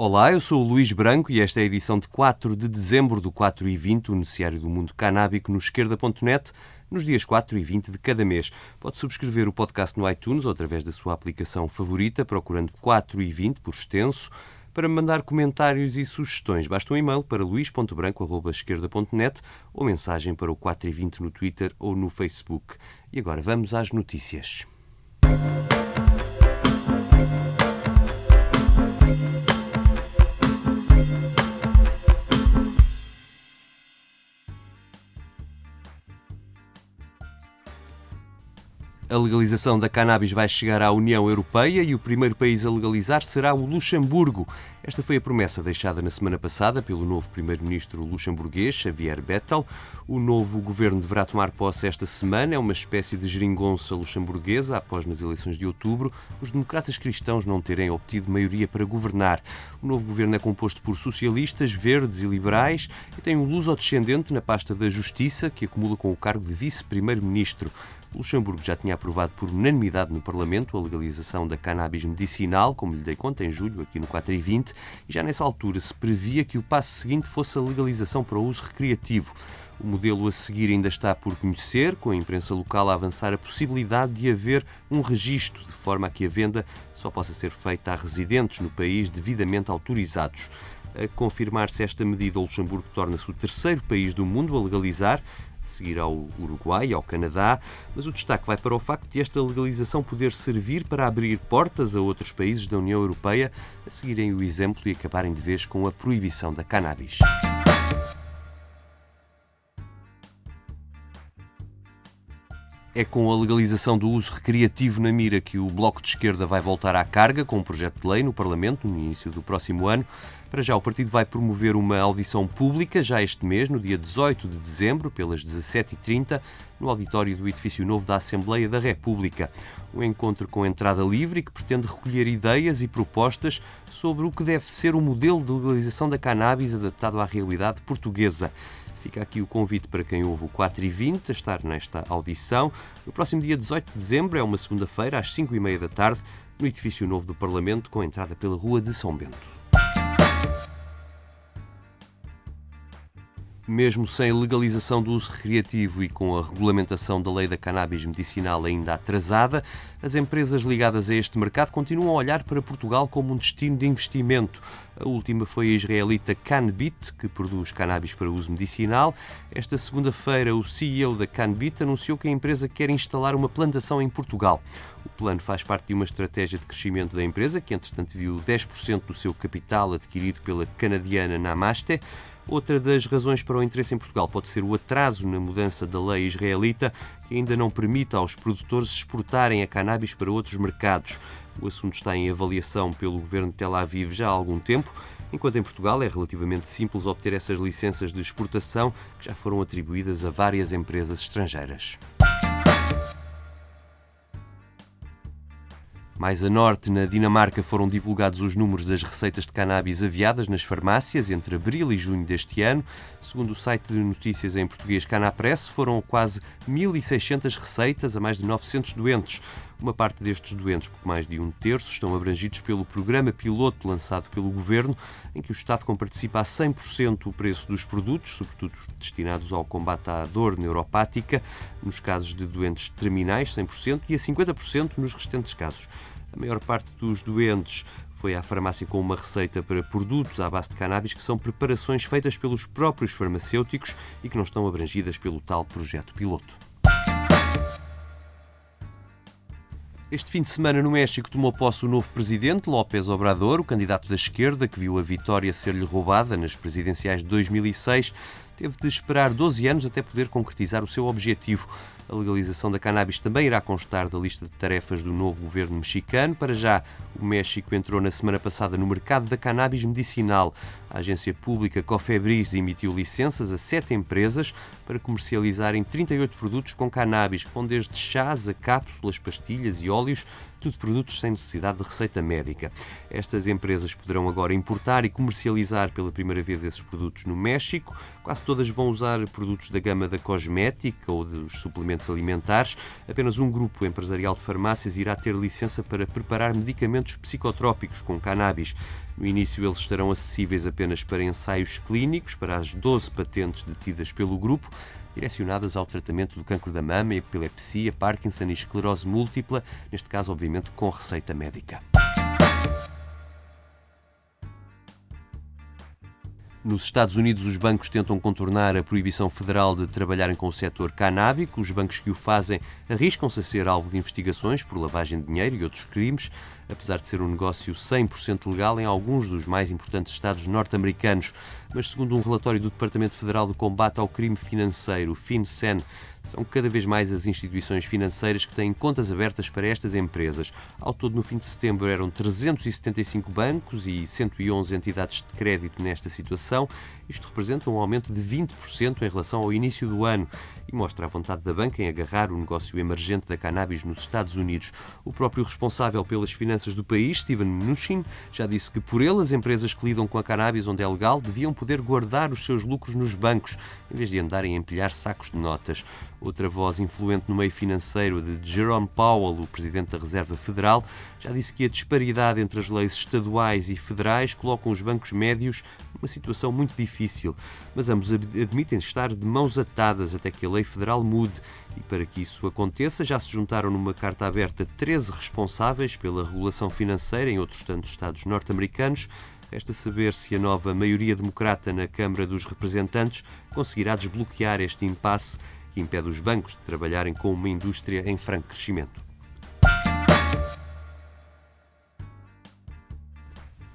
Olá, eu sou o Luís Branco e esta é a edição de 4 de dezembro do 4 e 20, o noticiário do mundo canábico no esquerda.net, nos dias 4 e 20 de cada mês. Pode subscrever o podcast no iTunes ou através da sua aplicação favorita, procurando 4 e 20 por extenso. Para mandar comentários e sugestões, basta um e-mail para luís.branco.esquerda.net ou mensagem para o 4 e 20 no Twitter ou no Facebook. E agora vamos às notícias. A legalização da cannabis vai chegar à União Europeia e o primeiro país a legalizar será o Luxemburgo. Esta foi a promessa deixada na semana passada pelo novo primeiro-ministro luxemburguês, Xavier Bettel. O novo governo deverá tomar posse esta semana. É uma espécie de geringonça luxemburguesa após, nas eleições de outubro, os democratas cristãos não terem obtido maioria para governar. O novo governo é composto por socialistas, verdes e liberais e tem um luso-descendente na pasta da Justiça, que acumula com o cargo de vice-primeiro-ministro. Luxemburgo já tinha aprovado por unanimidade no Parlamento a legalização da cannabis medicinal, como lhe dei conta em julho, aqui no 4 e 20, e já nessa altura se previa que o passo seguinte fosse a legalização para uso recreativo. O modelo a seguir ainda está por conhecer, com a imprensa local a avançar a possibilidade de haver um registro, de forma a que a venda só possa ser feita a residentes no país devidamente autorizados. A confirmar-se esta medida, o Luxemburgo torna-se o terceiro país do mundo a legalizar, seguir ao Uruguai e ao Canadá, mas o destaque vai para o facto de esta legalização poder servir para abrir portas a outros países da União Europeia a seguirem o exemplo e acabarem de vez com a proibição da cannabis. É com a legalização do uso recreativo na mira que o Bloco de Esquerda vai voltar à carga com um projeto de lei no Parlamento no início do próximo ano. Para já, o partido vai promover uma audição pública já este mês, no dia 18 de dezembro, pelas 17h30, no auditório do edifício novo da Assembleia da República. Um encontro com entrada livre que pretende recolher ideias e propostas sobre o que deve ser o modelo de legalização da cannabis adaptado à realidade portuguesa. Fica aqui o convite para quem ouve o 4 e 20 a estar nesta audição. No próximo dia 18 de dezembro, é uma segunda-feira, às 5 e meia da tarde, no edifício novo do Parlamento, com entrada pela Rua de São Bento. Mesmo sem legalização do uso recreativo e com a regulamentação da lei da cannabis medicinal ainda atrasada, as empresas ligadas a este mercado continuam a olhar para Portugal como um destino de investimento. A última foi a israelita Canbit, que produz cannabis para uso medicinal. Esta segunda-feira, o CEO da Canbit anunciou que a empresa quer instalar uma plantação em Portugal. O plano faz parte de uma estratégia de crescimento da empresa, que entretanto viu 10% do seu capital adquirido pela canadiana Namaste. Outra das razões para o interesse em Portugal pode ser o atraso na mudança da lei israelita, que ainda não permite aos produtores exportarem a cannabis para outros mercados. O assunto está em avaliação pelo governo de Tel Aviv já há algum tempo, enquanto em Portugal é relativamente simples obter essas licenças de exportação que já foram atribuídas a várias empresas estrangeiras. Mais a norte, na Dinamarca, foram divulgados os números das receitas de cannabis aviadas nas farmácias entre abril e junho deste ano. Segundo o site de notícias em português Canapress, foram quase 1.600 receitas a mais de 900 doentes. Uma parte destes doentes, pouco mais de um terço, estão abrangidos pelo programa piloto lançado pelo Governo, em que o Estado comparticipa a 100% o preço dos produtos, sobretudo destinados ao combate à dor neuropática, nos casos de doentes terminais, 100%, e a 50% nos restantes casos. A maior parte dos doentes foi à farmácia com uma receita para produtos à base de cannabis que são preparações feitas pelos próprios farmacêuticos e que não estão abrangidas pelo tal projeto piloto. Este fim de semana no México tomou posse o novo presidente, López Obrador, o candidato da esquerda que viu a vitória ser-lhe roubada nas presidenciais de 2006, teve de esperar 12 anos até poder concretizar o seu objetivo. A legalização da cannabis também irá constar da lista de tarefas do novo governo mexicano. Para já, o México entrou na semana passada no mercado da cannabis medicinal. A agência pública Cofebris emitiu licenças a sete empresas para comercializarem 38 produtos com cannabis, que vão desde chás a cápsulas, pastilhas e óleos, tudo produtos sem necessidade de receita médica. Estas empresas poderão agora importar e comercializar pela primeira vez esses produtos no México. Quase todas vão usar produtos da gama da cosmética ou dos suplementos suplementos alimentares. Apenas um grupo empresarial de farmácias irá ter licença para preparar medicamentos psicotrópicos com cannabis. No início, eles estarão acessíveis apenas para ensaios clínicos, para as 12 patentes detidas pelo grupo, direcionadas ao tratamento do cancro da mama, epilepsia, Parkinson e esclerose múltipla, neste caso, obviamente, com receita médica. Nos Estados Unidos, os bancos tentam contornar a proibição federal de trabalharem com o setor canábico. Os bancos que o fazem arriscam-se a ser alvo de investigações por lavagem de dinheiro e outros crimes, apesar de ser um negócio 100% legal em alguns dos mais importantes estados norte-americanos. Mas, segundo um relatório do Departamento Federal de Combate ao Crime Financeiro, FinCEN, são cada vez mais as instituições financeiras que têm contas abertas para estas empresas. Ao todo, no fim de setembro, eram 375 bancos e 111 entidades de crédito nesta situação. Isto representa um aumento de 20% em relação ao início do ano e mostra a vontade da banca em agarrar o negócio emergente da cannabis nos Estados Unidos. O próprio responsável pelas finanças do país, Steven Mnuchin, já disse que por ele as empresas que lidam com a cannabis onde é legal deviam poder guardar os seus lucros nos bancos, em vez de andarem a empilhar sacos de notas. Outra voz influente no meio financeiro, de Jerome Powell, o presidente da Reserva Federal, já disse que a disparidade entre as leis estaduais e federais colocam os bancos médios numa situação muito difícil. Mas ambos admitem estar de mãos atadas até que a lei federal mude. E para que isso aconteça, já se juntaram numa carta aberta 13 responsáveis pela regulação financeira em outros tantos estados norte-americanos. Resta saber se a nova maioria democrata na Câmara dos Representantes conseguirá desbloquear este impasse que impede os bancos de trabalharem com uma indústria em franco crescimento.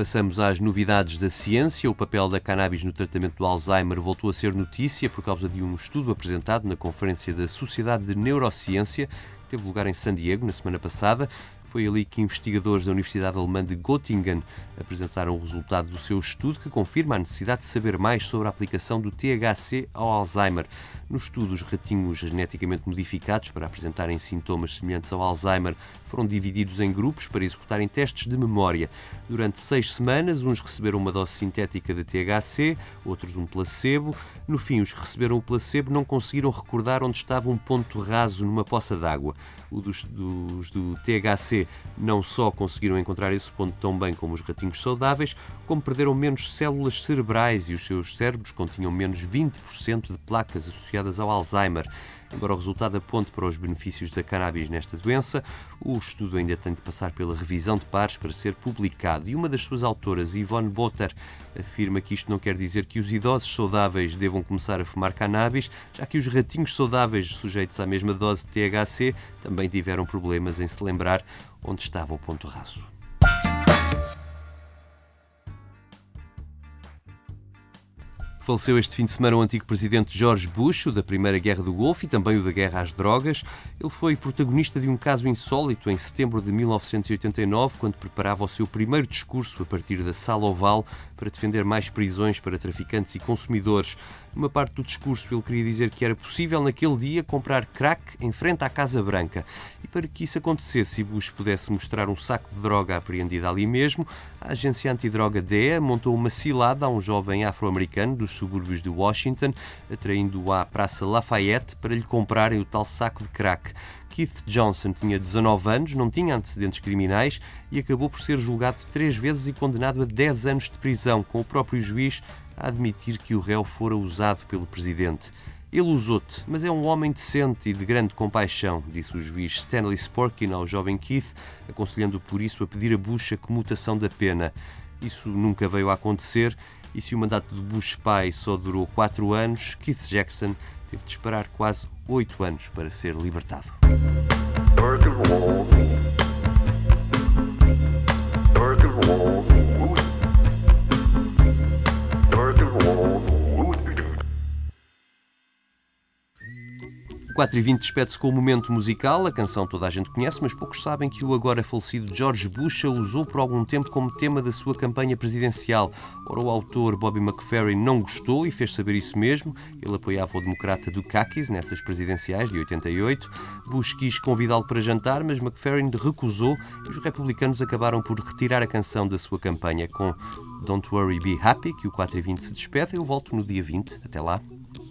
Passamos às novidades da ciência. O papel da cannabis no tratamento do Alzheimer voltou a ser notícia por causa de um estudo apresentado na Conferência da Sociedade de Neurociência, que teve lugar em San Diego na semana passada. Foi ali que investigadores da Universidade Alemã de Göttingen apresentaram o resultado do seu estudo que confirma a necessidade de saber mais sobre a aplicação do THC ao Alzheimer. No estudo, os ratinhos geneticamente modificados para apresentarem sintomas semelhantes ao Alzheimer foram divididos em grupos para executarem testes de memória. Durante seis semanas, uns receberam uma dose sintética de THC, outros um placebo. No fim, os que receberam o placebo não conseguiram recordar onde estava um ponto raso numa poça d'água. Os dos, dos do THC não só conseguiram encontrar esse ponto tão bem como os ratinhos saudáveis, como perderam menos células cerebrais e os seus cérebros continham menos 20% de placas associadas ao Alzheimer. Embora o resultado aponte para os benefícios da cannabis nesta doença, o estudo ainda tem de passar pela revisão de pares para ser publicado. E uma das suas autoras, Yvonne Botter, afirma que isto não quer dizer que os idosos saudáveis devam começar a fumar cannabis, já que os ratinhos saudáveis sujeitos à mesma dose de THC também tiveram problemas em se lembrar onde estava o ponto raso. Faleceu este fim de semana o antigo presidente George Bush, da Primeira Guerra do Golfo e também o da Guerra às Drogas. Ele foi protagonista de um caso insólito em setembro de 1989, quando preparava o seu primeiro discurso a partir da Sala Oval para defender mais prisões para traficantes e consumidores. Numa parte do discurso, ele queria dizer que era possível naquele dia comprar crack em frente à Casa Branca. E para que isso acontecesse e Bush pudesse mostrar um saco de droga apreendida ali mesmo, a agência antidroga DEA montou uma cilada a um jovem afro-americano dos subúrbios de Washington, atraindo-o à Praça Lafayette para lhe comprarem o tal saco de crack. Keith Johnson tinha 19 anos, não tinha antecedentes criminais e acabou por ser julgado três vezes e condenado a 10 anos de prisão, com o próprio juiz a admitir que o réu fora usado pelo presidente. Ele usou-te, mas é um homem decente e de grande compaixão, disse o juiz Stanley Sporkin ao jovem Keith, aconselhando por isso a pedir a Bush a comutação da pena. Isso nunca veio a acontecer e se o mandato de Bush pai só durou quatro anos, Keith Jackson teve de esperar quase oito anos para ser libertado. 4 e 20 despede-se com o momento musical. A canção toda a gente conhece, mas poucos sabem que o agora falecido George Bush a usou por algum tempo como tema da sua campanha presidencial. Ora, o autor Bobby McFerrin não gostou e fez saber isso mesmo. Ele apoiava o democrata Dukakis nessas presidenciais de 88. Bush quis convidá-lo para jantar, mas McFerrin recusou e os republicanos acabaram por retirar a canção da sua campanha com Don't Worry Be Happy, que o 4 e 20 se despede. Eu volto no dia 20. Até lá.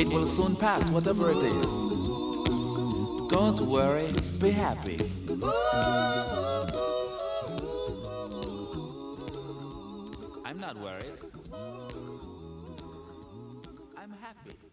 It will soon pass, whatever it is. Don't worry, be happy. I'm not worried. I'm happy.